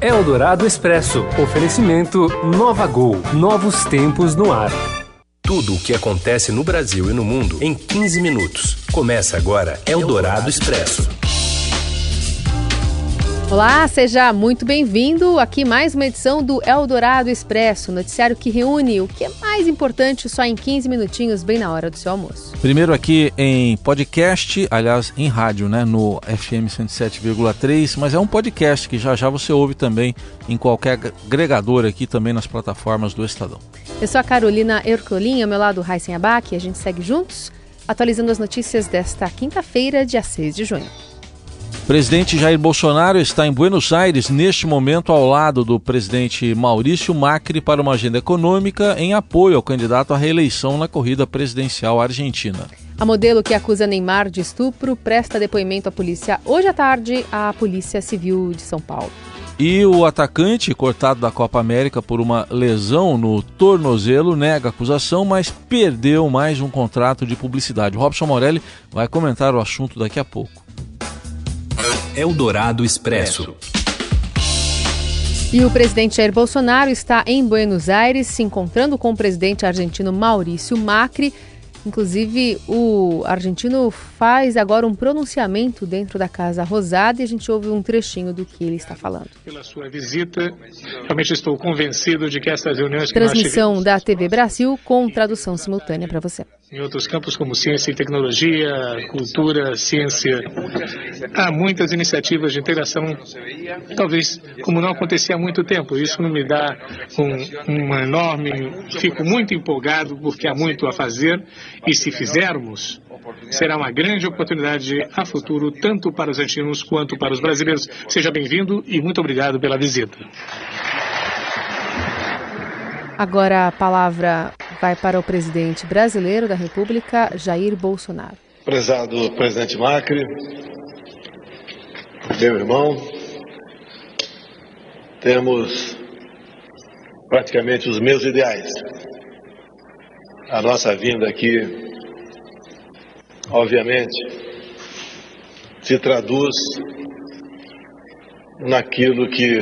Eldorado Expresso. Oferecimento Nova Gol. Novos tempos no ar. Tudo o que acontece no Brasil e no mundo em 15 minutos. Começa agora Eldorado Expresso. Olá, seja muito bem-vindo. Aqui mais uma edição do Eldorado Expresso, noticiário que reúne o que é mais importante só em 15 minutinhos, bem na hora do seu almoço. Primeiro aqui em podcast, aliás, em rádio, né, no FM 107,3, mas é um podcast que já já você ouve também em qualquer agregador aqui também nas plataformas do Estadão. Eu sou a Carolina Ercolim, ao meu lado Raíssen Abac, e a gente segue juntos, atualizando as notícias desta quinta-feira, dia 6 de junho. Presidente Jair Bolsonaro está em Buenos Aires neste momento ao lado do presidente Maurício Macri para uma agenda econômica em apoio ao candidato à reeleição na corrida presidencial argentina. A modelo que acusa Neymar de estupro presta depoimento à polícia hoje à tarde à Polícia Civil de São Paulo. E o atacante, cortado da Copa América por uma lesão no tornozelo, nega a acusação, mas perdeu mais um contrato de publicidade. O Robson Morelli vai comentar o assunto daqui a pouco. Eldorado Expresso. E o presidente Jair Bolsonaro está em Buenos Aires se encontrando com o presidente argentino Maurício Macri. Inclusive, o argentino faz agora um pronunciamento dentro da Casa Rosada e a gente ouve um trechinho do que ele está falando. Pela sua visita, realmente estou convencido de que essas reuniões. Transmissão da TV Brasil com tradução simultânea para você. Em outros campos como ciência e tecnologia, cultura, ciência, há muitas iniciativas de interação, talvez como não acontecia há muito tempo. Isso me dá um, uma enorme. Fico muito empolgado porque há muito a fazer e se fizermos, será uma grande oportunidade a futuro, tanto para os argentinos quanto para os brasileiros. Seja bem-vindo e muito obrigado pela visita. Agora a palavra vai para o presidente brasileiro da República, Jair Bolsonaro. Prezado presidente Macri, meu irmão, temos praticamente os meus ideais. A nossa vinda aqui, obviamente, se traduz naquilo que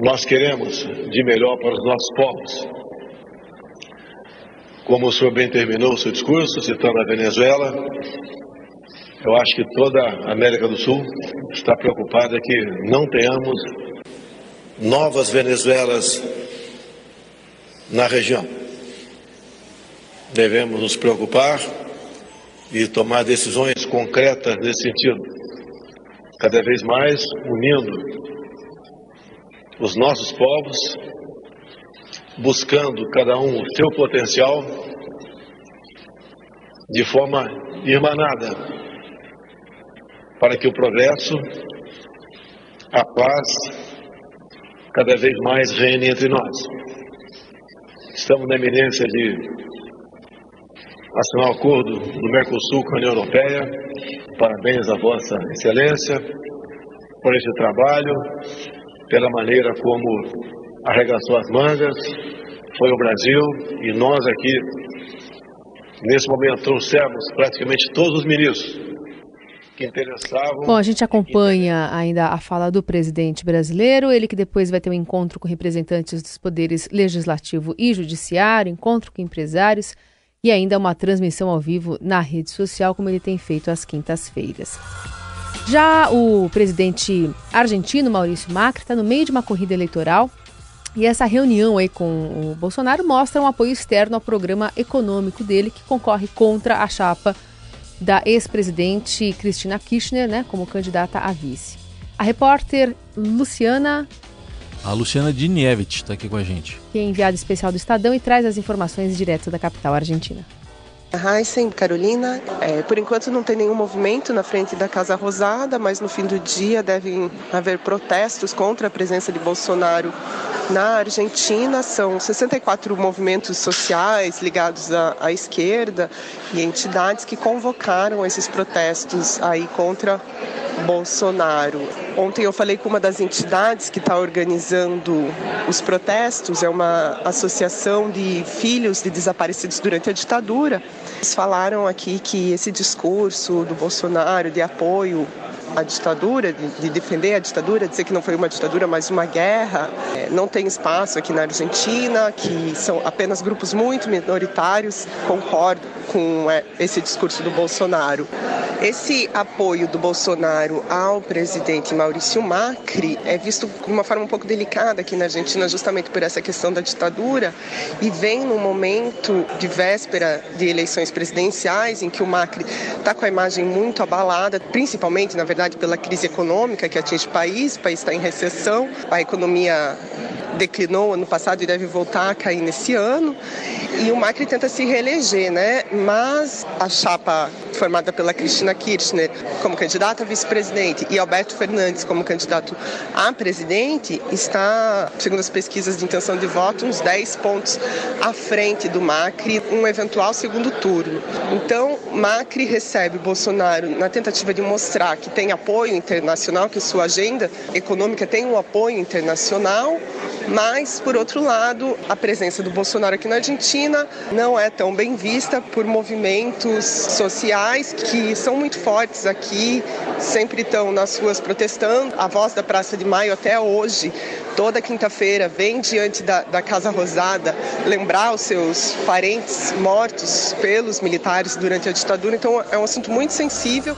nós queremos de melhor para os nossos povos. Como o senhor bem terminou o seu discurso, citando a Venezuela, eu acho que toda a América do Sul está preocupada que não tenhamos novas Venezuelas na região. Devemos nos preocupar e tomar decisões concretas nesse sentido, cada vez mais unindo os nossos povos, buscando cada um o seu potencial de forma irmanada, para que o progresso, a paz, cada vez mais reine entre nós. Estamos na eminência de assinar o acordo do Mercosul com a União Europeia. Parabéns a Vossa Excelência por esse trabalho pela maneira como arregaçou as mangas, foi o Brasil e nós aqui, nesse momento, trouxemos praticamente todos os ministros que interessavam. Bom, a gente acompanha ainda a fala do presidente brasileiro, ele que depois vai ter um encontro com representantes dos poderes legislativo e judiciário, encontro com empresários e ainda uma transmissão ao vivo na rede social, como ele tem feito às quintas-feiras. Já o presidente argentino Maurício Macri está no meio de uma corrida eleitoral e essa reunião aí com o Bolsonaro mostra um apoio externo ao programa econômico dele que concorre contra a chapa da ex-presidente Cristina Kirchner, né, como candidata a vice. A repórter Luciana a Luciana Dinievich está aqui com a gente. Que é enviada especial do Estadão e traz as informações direto da capital argentina. Heisen, Carolina, é, por enquanto não tem nenhum movimento na frente da Casa Rosada, mas no fim do dia devem haver protestos contra a presença de Bolsonaro na Argentina. São 64 movimentos sociais ligados à, à esquerda e entidades que convocaram esses protestos aí contra Bolsonaro. Ontem eu falei com uma das entidades que está organizando os protestos, é uma associação de filhos de desaparecidos durante a ditadura Eles falaram aqui que esse discurso do Bolsonaro de apoio a ditadura, de, de, defender a ditadura, dizer que não foi uma ditadura, mas uma guerra. É, não tem espaço aqui na Argentina, que são apenas grupos muito minoritários concordam com é, esse discurso do Bolsonaro. Esse apoio do Bolsonaro ao presidente Maurício Macri é visto de uma forma um pouco delicada aqui na Argentina, justamente por essa questão da ditadura, e vem num momento de véspera de eleições presidenciais, em que o Macri está com a imagem muito abalada, principalmente, na verdade, pela crise econômica que atinge o país, o país está em recessão, a economia declinou ano passado e deve voltar a cair nesse ano. E o Macri tenta se reeleger, né? Mas a chapa formada pela Cristina Kirchner como candidata a vice-presidente e Alberto Fernandes como candidato a presidente está, segundo as pesquisas de intenção de voto, uns 10 pontos à frente do Macri, um eventual segundo turno. Então, Macri recebe Bolsonaro na tentativa de mostrar que tem apoio internacional, que sua agenda econômica tem um apoio internacional, mas, por outro lado, a presença do Bolsonaro aqui na Argentina não é tão bem vista por movimentos sociais que são muito fortes aqui, sempre estão nas ruas protestando. A voz da Praça de Maio até hoje, toda quinta-feira, vem diante da, da Casa Rosada lembrar os seus parentes mortos pelos militares durante a ditadura. Então, é um assunto muito sensível.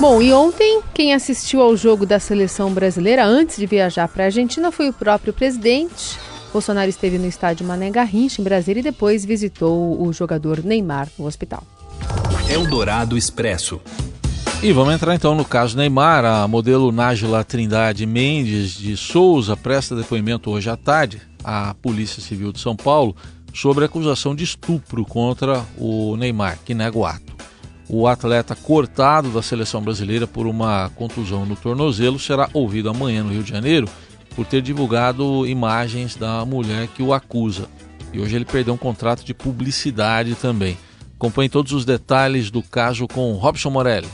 Bom, e ontem quem assistiu ao jogo da seleção brasileira antes de viajar para a Argentina foi o próprio presidente. Bolsonaro esteve no estádio Mané Garrincha, em Brasília, e depois visitou o jogador Neymar no hospital. Eldorado Expresso. E vamos entrar então no caso Neymar. A modelo Nájila Trindade Mendes de Souza presta depoimento hoje à tarde à Polícia Civil de São Paulo sobre a acusação de estupro contra o Neymar, que nega o ato. O atleta cortado da seleção brasileira por uma contusão no tornozelo será ouvido amanhã no Rio de Janeiro por ter divulgado imagens da mulher que o acusa. E hoje ele perdeu um contrato de publicidade também. Acompanhe todos os detalhes do caso com Robson Morelli.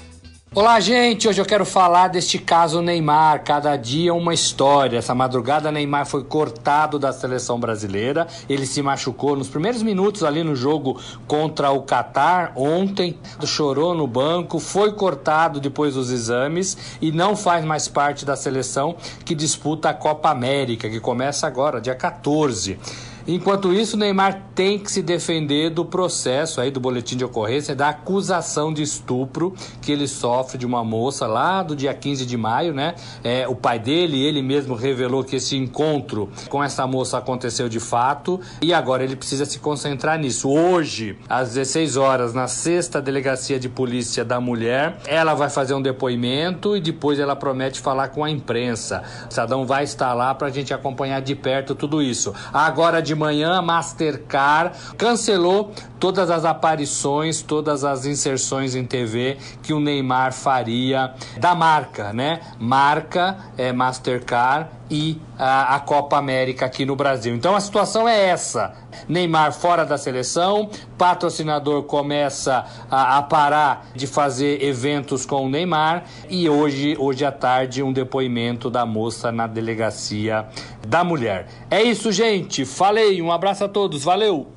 Olá, gente! Hoje eu quero falar deste caso Neymar. Cada dia uma história. Essa madrugada, Neymar foi cortado da seleção brasileira. Ele se machucou nos primeiros minutos ali no jogo contra o Catar ontem. Chorou no banco, foi cortado depois dos exames e não faz mais parte da seleção que disputa a Copa América, que começa agora, dia 14. Enquanto isso, Neymar tem que se defender do processo aí do boletim de ocorrência da acusação de estupro que ele sofre de uma moça lá do dia 15 de maio, né? É, o pai dele, ele mesmo revelou que esse encontro com essa moça aconteceu de fato e agora ele precisa se concentrar nisso. Hoje, às 16 horas, na sexta delegacia de polícia da mulher, ela vai fazer um depoimento e depois ela promete falar com a imprensa. O Sadão vai estar lá para a gente acompanhar de perto tudo isso. Agora de manhã, a Mastercard cancelou todas as aparições, todas as inserções em TV que o Neymar faria da marca, né? Marca é Mastercard e a, a, Copa América aqui no Brasil. Então a situação é essa: Neymar fora da seleção, patrocinador começa a, a, parar de fazer eventos com o Neymar e hoje, hoje à tarde, um depoimento da moça na delegacia da mulher. É isso, gente. Falei, um abraço a todos, valeu!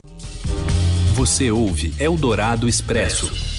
Você ouve Eldorado Expresso.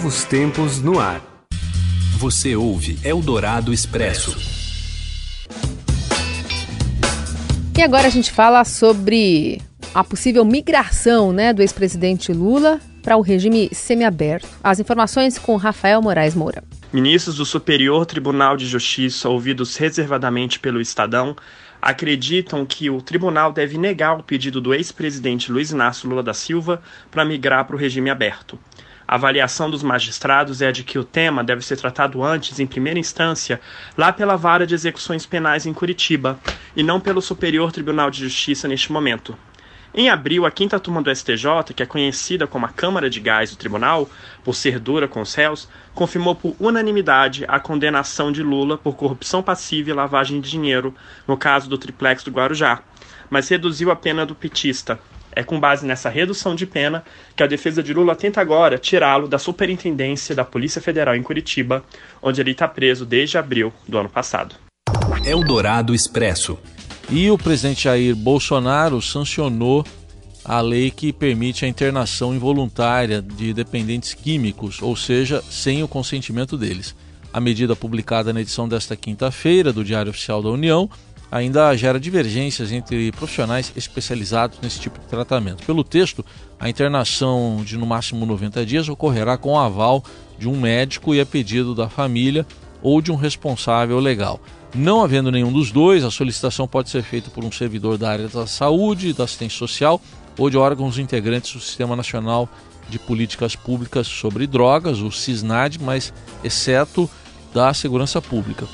Novos tempos no ar. Você ouve Eldorado Expresso. E agora a gente fala sobre a possível migração né, do ex-presidente Lula para o regime semiaberto. As informações com Rafael Moraes Moura. Ministros do Superior Tribunal de Justiça, ouvidos reservadamente pelo Estadão, acreditam que o tribunal deve negar o pedido do ex-presidente Luiz Inácio Lula da Silva para migrar para o regime aberto. A avaliação dos magistrados é de que o tema deve ser tratado antes, em primeira instância, lá pela Vara de Execuções Penais em Curitiba, e não pelo Superior Tribunal de Justiça neste momento. Em abril, a quinta turma do STJ, que é conhecida como a Câmara de Gás do Tribunal, por ser dura com os réus, confirmou por unanimidade a condenação de Lula por corrupção passiva e lavagem de dinheiro no caso do triplex do Guarujá, mas reduziu a pena do petista. É com base nessa redução de pena que a defesa de Lula tenta agora tirá-lo da superintendência da Polícia Federal em Curitiba, onde ele está preso desde abril do ano passado. Eldorado Expresso. E o presidente Jair Bolsonaro sancionou a lei que permite a internação involuntária de dependentes químicos, ou seja, sem o consentimento deles. A medida publicada na edição desta quinta-feira do Diário Oficial da União ainda gera divergências entre profissionais especializados nesse tipo de tratamento. Pelo texto, a internação de no máximo 90 dias ocorrerá com o aval de um médico e a pedido da família ou de um responsável legal. Não havendo nenhum dos dois, a solicitação pode ser feita por um servidor da área da saúde, da assistência social ou de órgãos integrantes do Sistema Nacional de Políticas Públicas sobre Drogas, o SISNAD, mas exceto da Segurança Pública.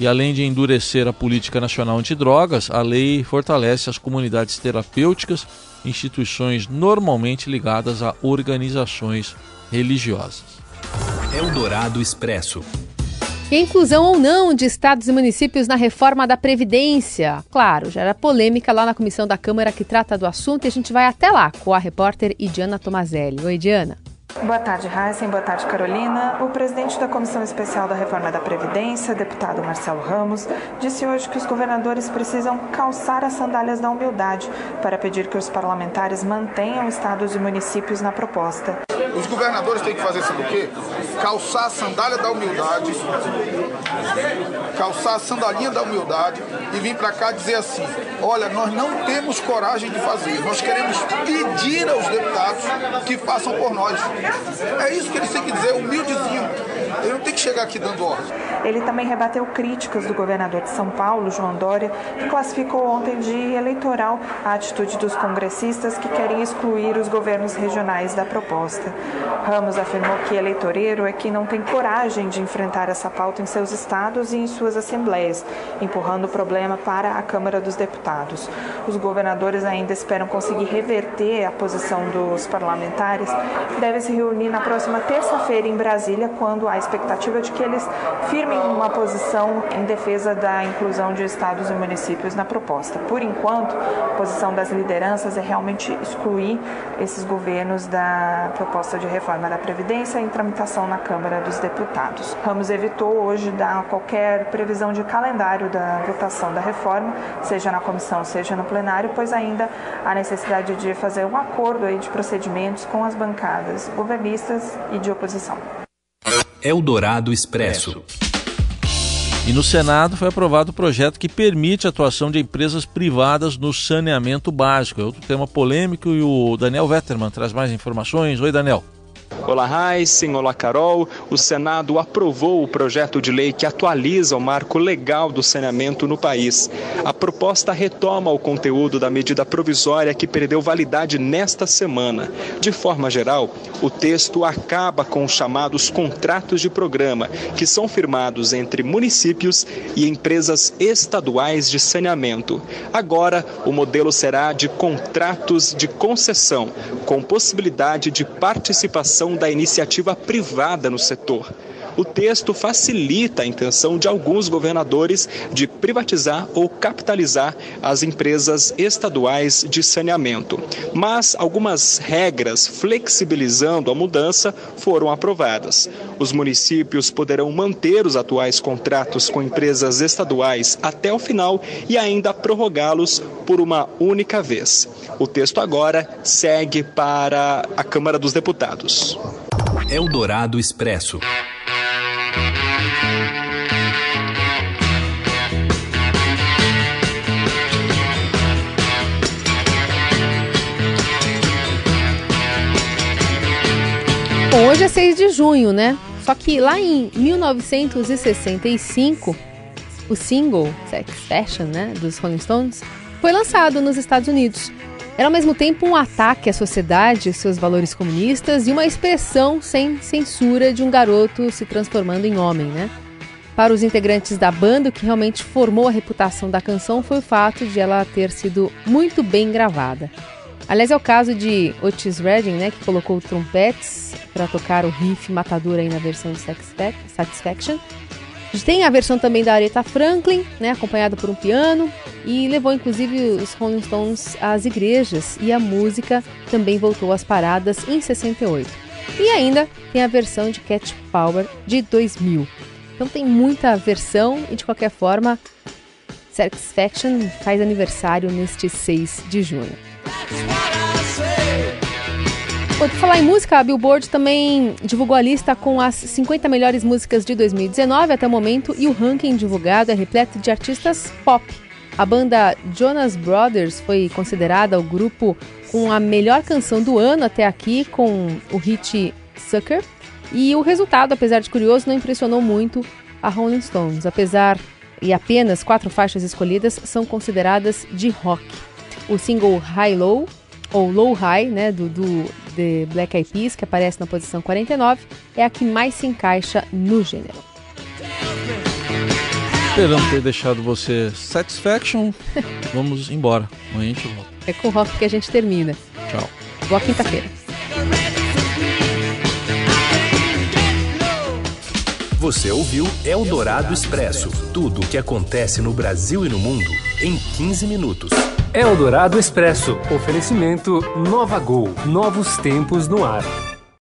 E além de endurecer a política nacional antidrogas, a lei fortalece as comunidades terapêuticas, instituições normalmente ligadas a organizações religiosas. Eldorado Expresso. E a inclusão ou não de estados e municípios na reforma da Previdência. Claro, já era polêmica lá na comissão da Câmara que trata do assunto e a gente vai até lá com a repórter Idiana Tomazelli. Oi, Diana. Boa tarde, Heisen. Boa tarde, Carolina. O presidente da Comissão Especial da Reforma da Previdência, deputado Marcelo Ramos, disse hoje que os governadores precisam calçar as sandálias da humildade para pedir que os parlamentares mantenham estados e municípios na proposta. Os governadores têm que fazer sabe o quê? Calçar a sandália da humildade, calçar a sandalinha da humildade e vir para cá dizer assim: olha, nós não temos coragem de fazer, nós queremos pedir aos deputados que façam por nós. É isso que eles têm que dizer, humildezinho. Ele não tem que chegar aqui dando ordem. Ele também rebateu críticas do governador de São Paulo, João Dória, que classificou ontem de eleitoral a atitude dos congressistas que querem excluir os governos regionais da proposta. Ramos afirmou que eleitoreiro é quem não tem coragem de enfrentar essa pauta em seus estados e em suas assembleias, empurrando o problema para a Câmara dos Deputados. Os governadores ainda esperam conseguir reverter a posição dos parlamentares, que devem se reunir na próxima terça-feira em Brasília, quando há expectativa de que eles firmem uma posição em defesa da inclusão de estados e municípios na proposta. Por enquanto, a posição das lideranças é realmente excluir esses governos da proposta de reforma da Previdência em tramitação na Câmara dos Deputados. Ramos evitou hoje dar qualquer previsão de calendário da votação da reforma, seja na comissão, seja no plenário, pois ainda há necessidade de fazer um acordo de procedimentos com as bancadas governistas e de oposição. Eldorado Expresso. E no Senado foi aprovado o projeto que permite a atuação de empresas privadas no saneamento básico. É outro tema polêmico e o Daniel Vetterman traz mais informações. Oi, Daniel. Olá, Heisen. Olá, Carol. O Senado aprovou o projeto de lei que atualiza o marco legal do saneamento no país. A proposta retoma o conteúdo da medida provisória que perdeu validade nesta semana. De forma geral, o texto acaba com os chamados contratos de programa, que são firmados entre municípios e empresas estaduais de saneamento. Agora, o modelo será de contratos de concessão, com possibilidade de participação da iniciativa privada no setor. O texto facilita a intenção de alguns governadores de privatizar ou capitalizar as empresas estaduais de saneamento. Mas algumas regras flexibilizando a mudança foram aprovadas. Os municípios poderão manter os atuais contratos com empresas estaduais até o final e ainda prorrogá-los por uma única vez. O texto agora segue para a Câmara dos Deputados. Eldorado Expresso. Bom, hoje é 6 de junho, né? Só que lá em 1965, o single Sex Fashion, né, dos Rolling Stones, foi lançado nos Estados Unidos. Era ao mesmo tempo um ataque à sociedade seus valores comunistas e uma expressão sem censura de um garoto se transformando em homem, né? Para os integrantes da banda, o que realmente formou a reputação da canção foi o fato de ela ter sido muito bem gravada. Aliás, é o caso de Otis Redding, né, que colocou trompetes para tocar o riff matador aí na versão de Satisfaction. Tem a versão também da Aretha Franklin, né, acompanhada por um piano, e levou inclusive os Rolling Stones às igrejas, e a música também voltou às paradas em 68. E ainda tem a versão de Cat Power de 2000. Então tem muita versão e de qualquer forma, Satisfaction faz aniversário neste 6 de junho. Por falar em música, a Billboard também divulgou a lista com as 50 melhores músicas de 2019 até o momento e o ranking divulgado é repleto de artistas pop. A banda Jonas Brothers foi considerada o grupo com a melhor canção do ano até aqui, com o hit Sucker. E o resultado, apesar de curioso, não impressionou muito a Rolling Stones, apesar e apenas quatro faixas escolhidas são consideradas de rock. O single High Low ou Low High, né, do, do The Black Eyed Peas, que aparece na posição 49, é a que mais se encaixa no gênero. Esperando ter deixado você satisfaction, vamos embora. Amanhã a gente volta. É com rock que a gente termina. Tchau. Boa quinta-feira. Você ouviu Eldorado Expresso tudo o que acontece no Brasil e no mundo em 15 minutos. Eldorado Expresso. Oferecimento Nova Gol. Novos tempos no ar.